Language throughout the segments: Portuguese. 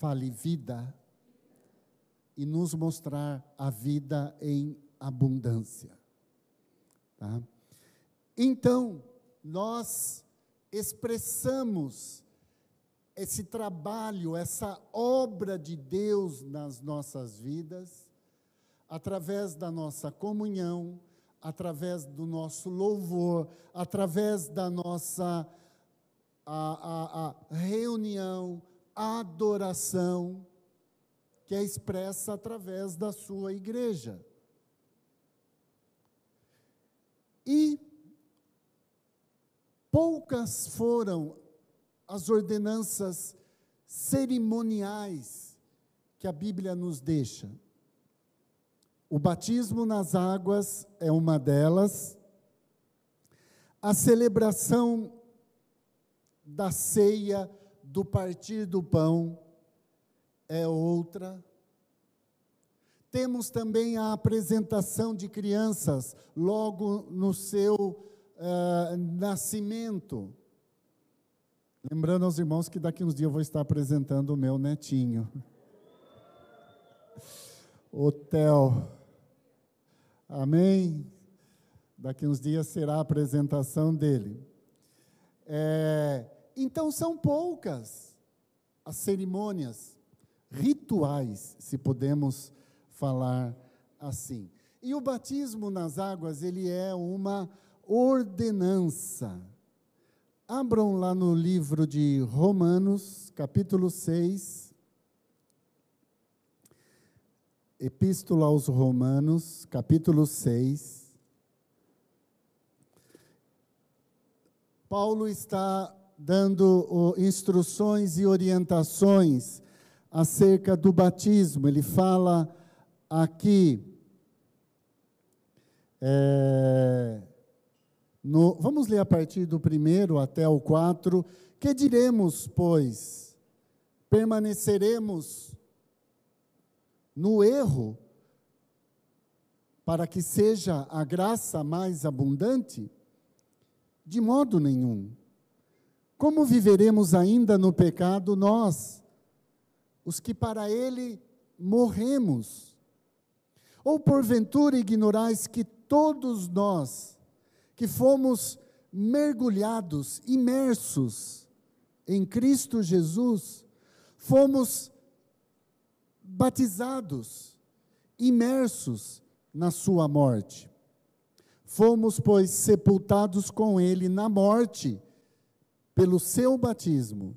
Fale vida e nos mostrar a vida em abundância. Tá? Então, nós expressamos esse trabalho, essa obra de Deus nas nossas vidas, através da nossa comunhão, através do nosso louvor, através da nossa a, a, a reunião, adoração, que é expressa através da sua igreja. E poucas foram as ordenanças cerimoniais que a Bíblia nos deixa. O batismo nas águas é uma delas. A celebração da ceia, do partir do pão, é outra. Temos também a apresentação de crianças logo no seu uh, nascimento. Lembrando aos irmãos que daqui uns dias eu vou estar apresentando o meu netinho. Theo. Amém? Daqui uns dias será a apresentação dele. É, então são poucas as cerimônias rituais, se podemos falar assim. E o batismo nas águas, ele é uma ordenança. Abram lá no livro de Romanos, capítulo 6. Epístola aos Romanos, capítulo 6. Paulo está dando instruções e orientações acerca do batismo. Ele fala aqui. É, no, vamos ler a partir do primeiro até o quatro. Que diremos, pois? Permaneceremos no erro para que seja a graça mais abundante? De modo nenhum. Como viveremos ainda no pecado nós, os que para ele morremos? Ou porventura ignorais que todos nós, que fomos mergulhados, imersos em Cristo Jesus, fomos batizados, imersos na Sua morte. Fomos, pois, sepultados com Ele na morte, pelo seu batismo,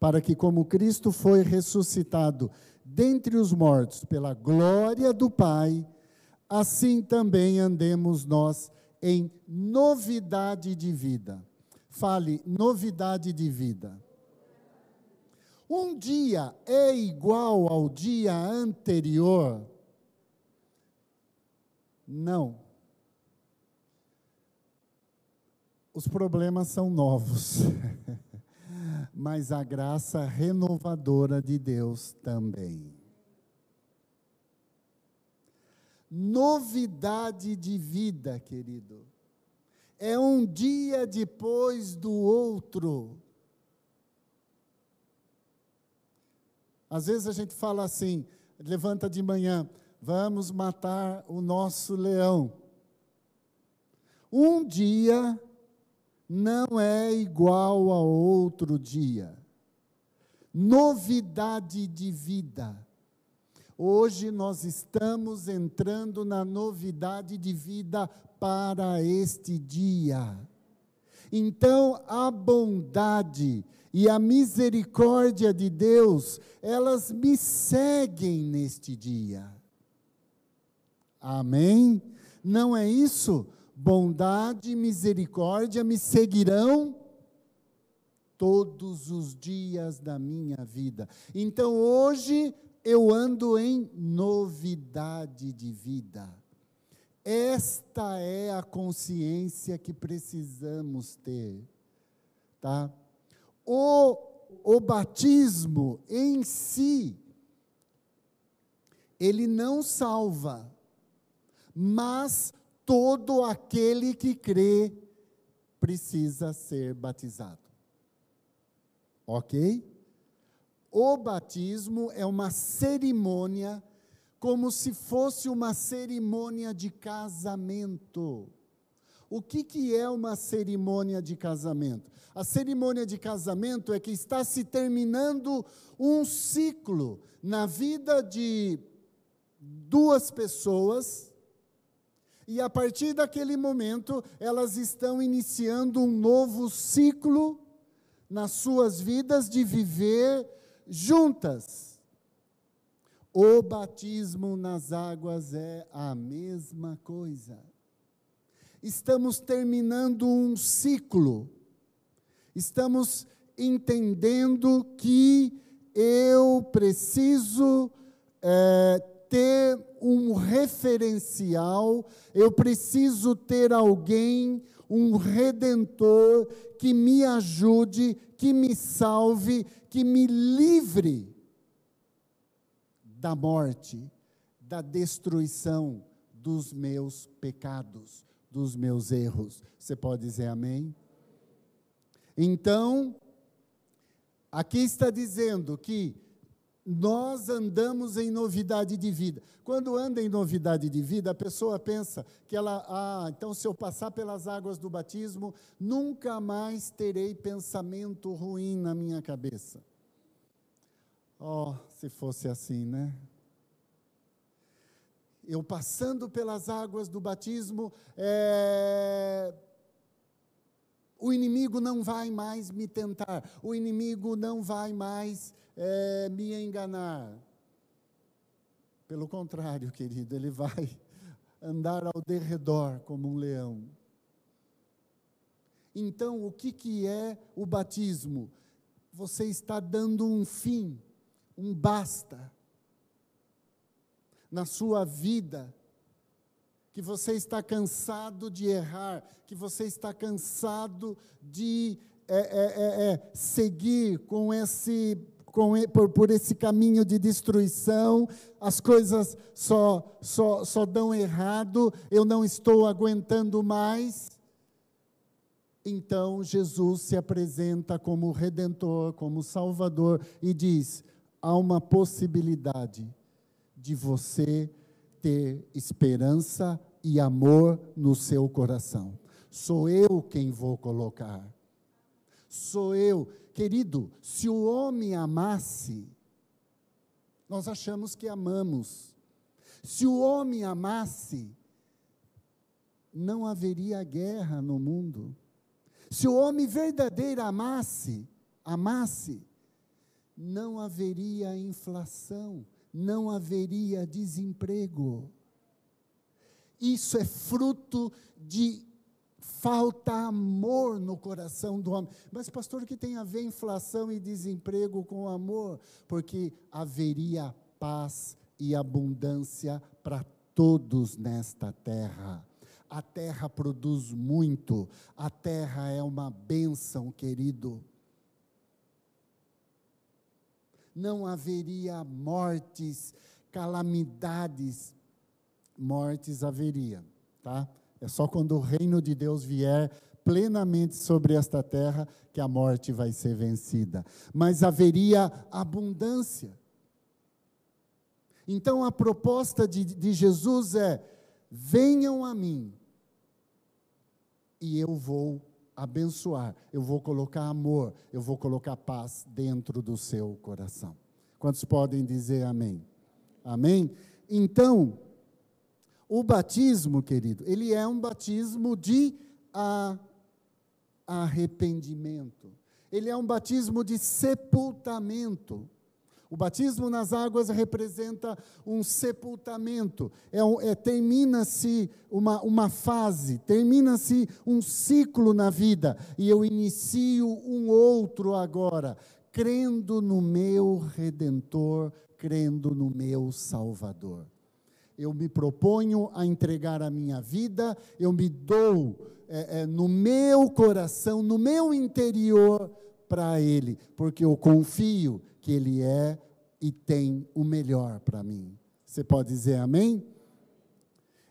para que, como Cristo foi ressuscitado dentre os mortos pela glória do Pai, assim também andemos nós em novidade de vida. Fale, novidade de vida. Um dia é igual ao dia anterior? Não. Os problemas são novos, mas a graça renovadora de Deus também. novidade de vida, querido. É um dia depois do outro. Às vezes a gente fala assim, levanta de manhã, vamos matar o nosso leão. Um dia não é igual a outro dia. Novidade de vida. Hoje nós estamos entrando na novidade de vida para este dia. Então, a bondade e a misericórdia de Deus, elas me seguem neste dia. Amém? Não é isso? Bondade e misericórdia me seguirão todos os dias da minha vida. Então, hoje eu ando em novidade de vida. Esta é a consciência que precisamos ter, tá? O, o batismo em si, ele não salva, mas todo aquele que crê precisa ser batizado. Ok? O batismo é uma cerimônia, como se fosse uma cerimônia de casamento. O que, que é uma cerimônia de casamento? A cerimônia de casamento é que está se terminando um ciclo na vida de duas pessoas, e a partir daquele momento elas estão iniciando um novo ciclo nas suas vidas de viver juntas. O batismo nas águas é a mesma coisa. Estamos terminando um ciclo, estamos entendendo que eu preciso é, ter um referencial, eu preciso ter alguém, um redentor que me ajude, que me salve, que me livre da morte, da destruição dos meus pecados, dos meus erros. Você pode dizer amém? Então, aqui está dizendo que nós andamos em novidade de vida. Quando anda em novidade de vida, a pessoa pensa que ela, ah, então se eu passar pelas águas do batismo, nunca mais terei pensamento ruim na minha cabeça. Oh, se fosse assim, né? Eu passando pelas águas do batismo, é, o inimigo não vai mais me tentar, o inimigo não vai mais é, me enganar. Pelo contrário, querido, ele vai andar ao derredor como um leão. Então, o que, que é o batismo? Você está dando um fim, um basta na sua vida que você está cansado de errar, que você está cansado de é, é, é, é seguir com esse, com, por, por esse caminho de destruição, as coisas só, só, só dão errado, eu não estou aguentando mais. Então Jesus se apresenta como redentor, como salvador e diz: há uma possibilidade de você ter esperança e amor no seu coração. Sou eu quem vou colocar. Sou eu. Querido, se o homem amasse, nós achamos que amamos. Se o homem amasse, não haveria guerra no mundo. Se o homem verdadeiro amasse, amasse, não haveria inflação, não haveria desemprego. Isso é fruto de falta amor no coração do homem. Mas, pastor, o que tem a ver inflação e desemprego com amor? Porque haveria paz e abundância para todos nesta terra. A terra produz muito, a terra é uma bênção, querido. Não haveria mortes, calamidades, mortes haveria, tá? É só quando o reino de Deus vier plenamente sobre esta terra que a morte vai ser vencida. Mas haveria abundância. Então a proposta de, de Jesus é: venham a mim e eu vou abençoar, eu vou colocar amor, eu vou colocar paz dentro do seu coração. Quantos podem dizer amém? Amém? Então, o batismo, querido, ele é um batismo de arrependimento. Ele é um batismo de sepultamento. O batismo nas águas representa um sepultamento. É, é termina-se uma, uma fase, termina-se um ciclo na vida e eu inicio um outro agora, crendo no meu Redentor, crendo no meu Salvador eu me proponho a entregar a minha vida, eu me dou é, é, no meu coração, no meu interior para Ele, porque eu confio que Ele é e tem o melhor para mim. Você pode dizer amém?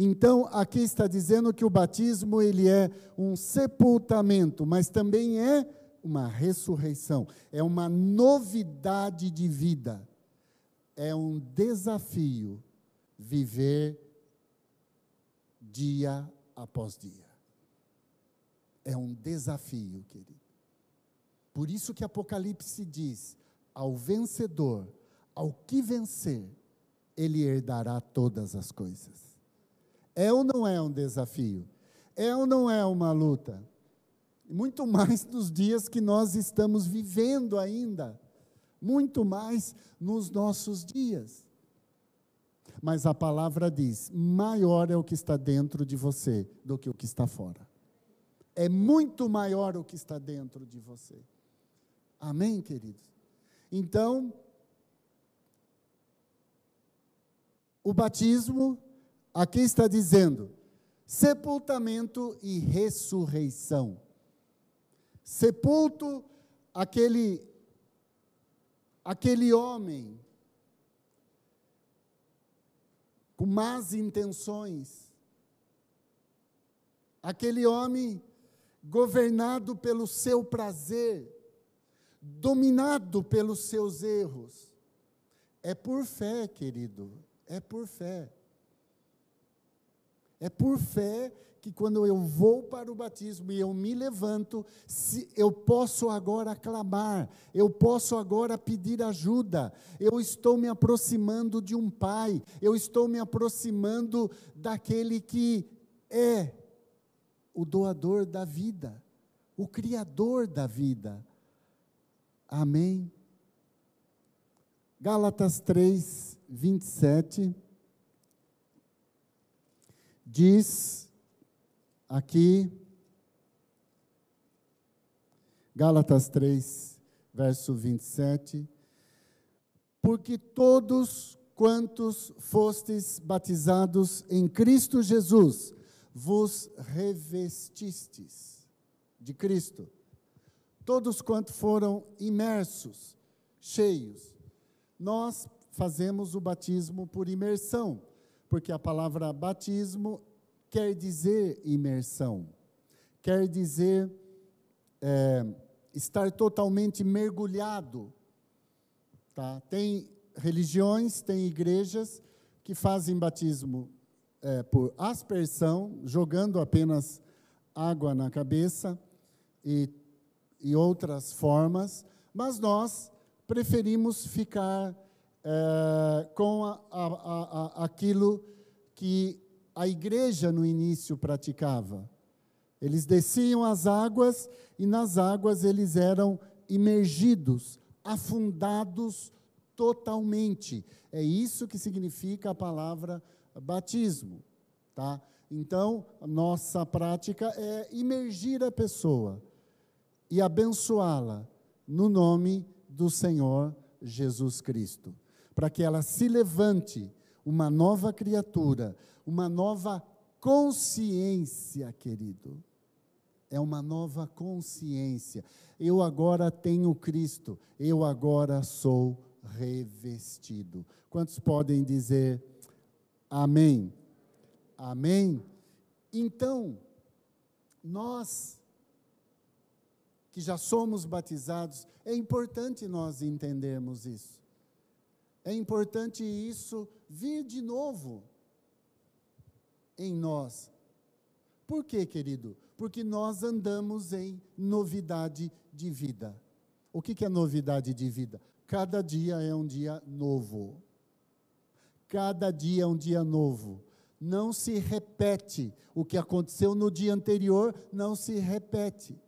Então, aqui está dizendo que o batismo ele é um sepultamento, mas também é uma ressurreição, é uma novidade de vida. É um desafio viver dia após dia. É um desafio, querido. Por isso que Apocalipse diz: ao vencedor, ao que vencer, ele herdará todas as coisas. É ou não é um desafio? É ou não é uma luta? Muito mais nos dias que nós estamos vivendo ainda. Muito mais nos nossos dias. Mas a palavra diz: maior é o que está dentro de você do que o que está fora. É muito maior o que está dentro de você. Amém, queridos? Então, o batismo, aqui está dizendo, sepultamento e ressurreição. Sepulto aquele aquele homem com más intenções. Aquele homem governado pelo seu prazer, dominado pelos seus erros. É por fé, querido, é por fé. É por fé que quando eu vou para o batismo e eu me levanto, eu posso agora clamar, eu posso agora pedir ajuda, eu estou me aproximando de um Pai, eu estou me aproximando daquele que é o doador da vida, o Criador da vida. Amém. Gálatas 3, 27 diz aqui, Gálatas 3, verso 27, porque todos quantos fostes batizados em Cristo Jesus, vos revestistes de Cristo. Todos quantos foram imersos, cheios. Nós fazemos o batismo por imersão, porque a palavra batismo quer dizer imersão, quer dizer é, estar totalmente mergulhado. Tá? Tem religiões, tem igrejas que fazem batismo é, por aspersão, jogando apenas água na cabeça e, e outras formas, mas nós preferimos ficar é, com a, a, a, aquilo que a igreja no início praticava. Eles desciam as águas e nas águas eles eram imergidos, afundados totalmente. É isso que significa a palavra batismo, tá? Então, nossa prática é imergir a pessoa e abençoá-la no nome do Senhor Jesus Cristo, para que ela se levante uma nova criatura, uma nova consciência, querido. É uma nova consciência. Eu agora tenho Cristo, eu agora sou revestido. Quantos podem dizer amém? Amém? Então, nós que já somos batizados, é importante nós entendermos isso. É importante isso vir de novo em nós. Por quê, querido? Porque nós andamos em novidade de vida. O que, que é novidade de vida? Cada dia é um dia novo. Cada dia é um dia novo. Não se repete. O que aconteceu no dia anterior não se repete.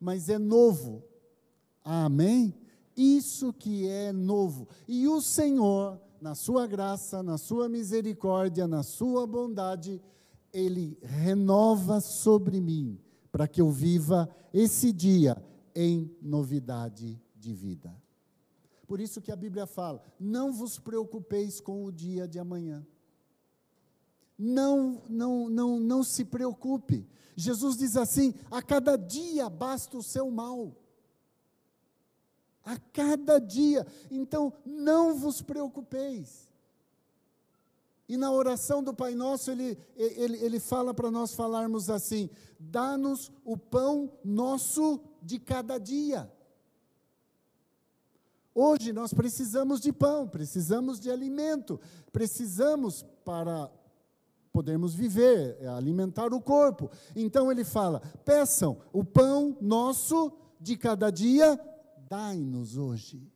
Mas é novo. Amém? Isso que é novo. E o Senhor na sua graça, na sua misericórdia, na sua bondade, Ele renova sobre mim, para que eu viva esse dia em novidade de vida. Por isso que a Bíblia fala: não vos preocupeis com o dia de amanhã. Não, não, não, não se preocupe. Jesus diz assim: a cada dia basta o seu mal a cada dia. Então, não vos preocupeis. E na oração do Pai Nosso, ele, ele, ele fala para nós falarmos assim: dá-nos o pão nosso de cada dia. Hoje nós precisamos de pão, precisamos de alimento, precisamos para podermos viver, alimentar o corpo. Então ele fala: peçam o pão nosso de cada dia, dai-nos hoje.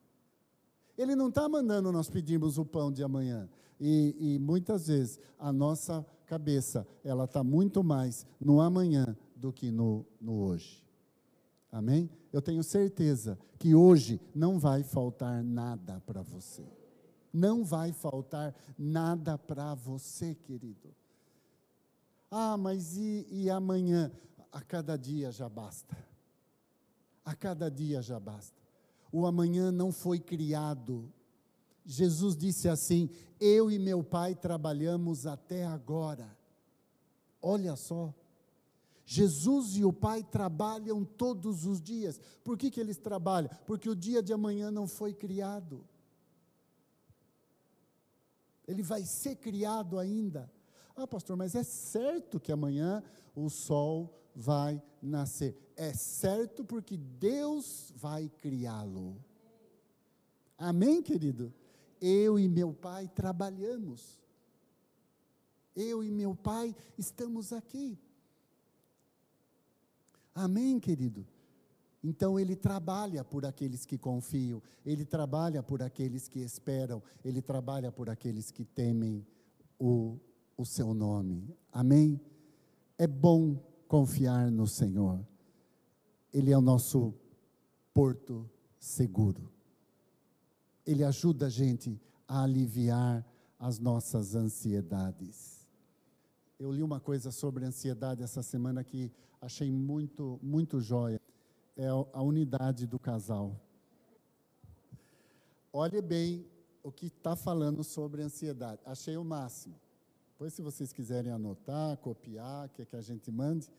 Ele não está mandando nós pedirmos o pão de amanhã. E, e muitas vezes a nossa cabeça, ela está muito mais no amanhã do que no, no hoje. Amém? Eu tenho certeza que hoje não vai faltar nada para você. Não vai faltar nada para você, querido. Ah, mas e, e amanhã? A cada dia já basta. A cada dia já basta. O amanhã não foi criado. Jesus disse assim: Eu e meu pai trabalhamos até agora. Olha só. Jesus e o Pai trabalham todos os dias. Por que, que eles trabalham? Porque o dia de amanhã não foi criado. Ele vai ser criado ainda. Ah, pastor, mas é certo que amanhã o sol vai nascer. É certo porque Deus vai criá-lo. Amém, querido? Eu e meu pai trabalhamos. Eu e meu pai estamos aqui. Amém, querido? Então ele trabalha por aqueles que confiam, ele trabalha por aqueles que esperam, ele trabalha por aqueles que temem o o seu nome. Amém? É bom confiar no Senhor. Ele é o nosso porto seguro. Ele ajuda a gente a aliviar as nossas ansiedades. Eu li uma coisa sobre ansiedade essa semana que achei muito, muito jóia. É a unidade do casal. Olhe bem o que está falando sobre ansiedade. Achei o máximo. Depois, se vocês quiserem anotar, copiar, quer que a gente mande.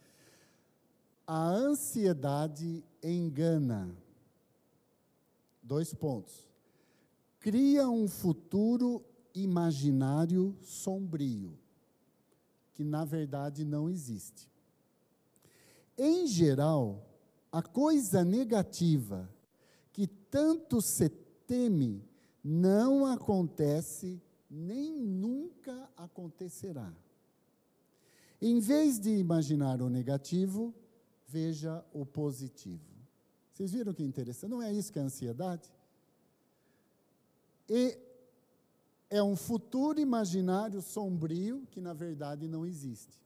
A ansiedade engana. Dois pontos. Cria um futuro imaginário sombrio, que na verdade não existe. Em geral, a coisa negativa que tanto se teme não acontece nem nunca acontecerá. Em vez de imaginar o negativo, veja o positivo. Vocês viram que interessante? Não é isso que é ansiedade? E é um futuro imaginário sombrio que, na verdade, não existe.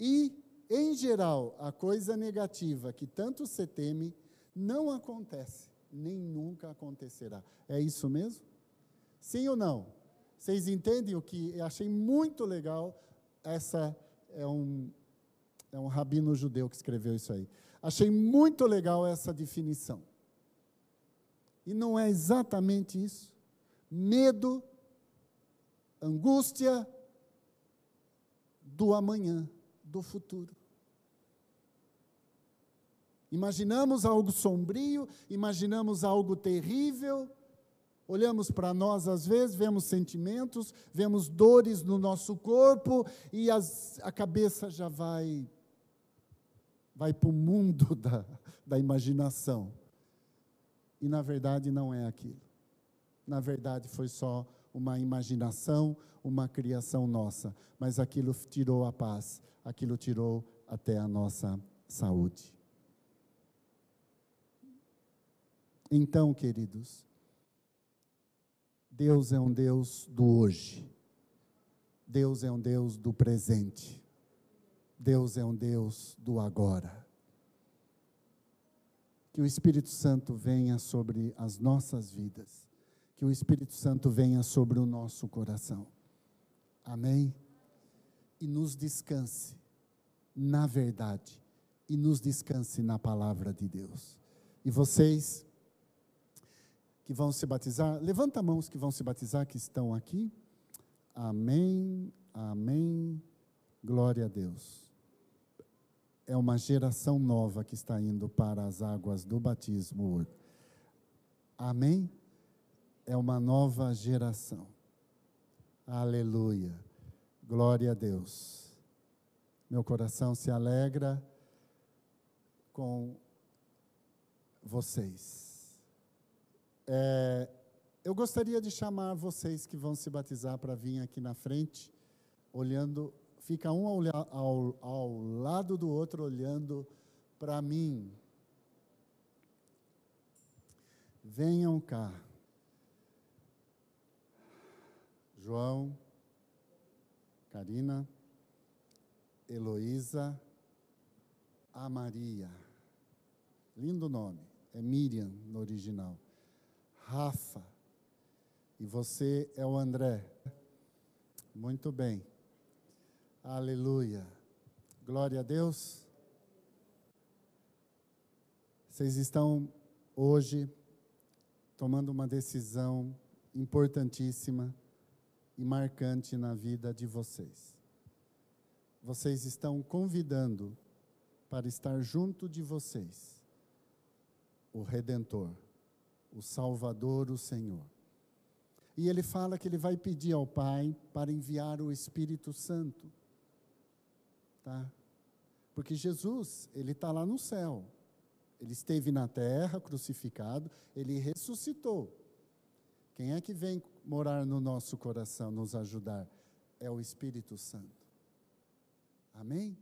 E, em geral, a coisa negativa que tanto se teme não acontece, nem nunca acontecerá. É isso mesmo? Sim ou não? Vocês entendem o que eu achei muito legal? Essa é um, é um rabino judeu que escreveu isso aí. Achei muito legal essa definição. E não é exatamente isso. Medo, angústia do amanhã, do futuro. Imaginamos algo sombrio, imaginamos algo terrível, Olhamos para nós, às vezes, vemos sentimentos, vemos dores no nosso corpo e as, a cabeça já vai, vai para o mundo da, da imaginação. E, na verdade, não é aquilo. Na verdade, foi só uma imaginação, uma criação nossa. Mas aquilo tirou a paz, aquilo tirou até a nossa saúde. Então, queridos, Deus é um Deus do hoje. Deus é um Deus do presente. Deus é um Deus do agora. Que o Espírito Santo venha sobre as nossas vidas. Que o Espírito Santo venha sobre o nosso coração. Amém? E nos descanse na verdade. E nos descanse na palavra de Deus. E vocês que vão se batizar, levanta a mão os que vão se batizar que estão aqui. Amém, amém, glória a Deus. É uma geração nova que está indo para as águas do batismo. Amém? É uma nova geração. Aleluia. Glória a Deus. Meu coração se alegra com vocês. É, eu gostaria de chamar vocês que vão se batizar para vir aqui na frente, olhando, fica um ao, ao, ao lado do outro olhando para mim. Venham cá. João, Karina, Heloísa, a Maria. Lindo nome. É Miriam no original. Rafa. E você é o André. Muito bem. Aleluia. Glória a Deus. Vocês estão hoje tomando uma decisão importantíssima e marcante na vida de vocês. Vocês estão convidando para estar junto de vocês o Redentor, o Salvador, o Senhor. E ele fala que ele vai pedir ao Pai para enviar o Espírito Santo. Tá? Porque Jesus, ele está lá no céu. Ele esteve na terra, crucificado, ele ressuscitou. Quem é que vem morar no nosso coração, nos ajudar? É o Espírito Santo. Amém?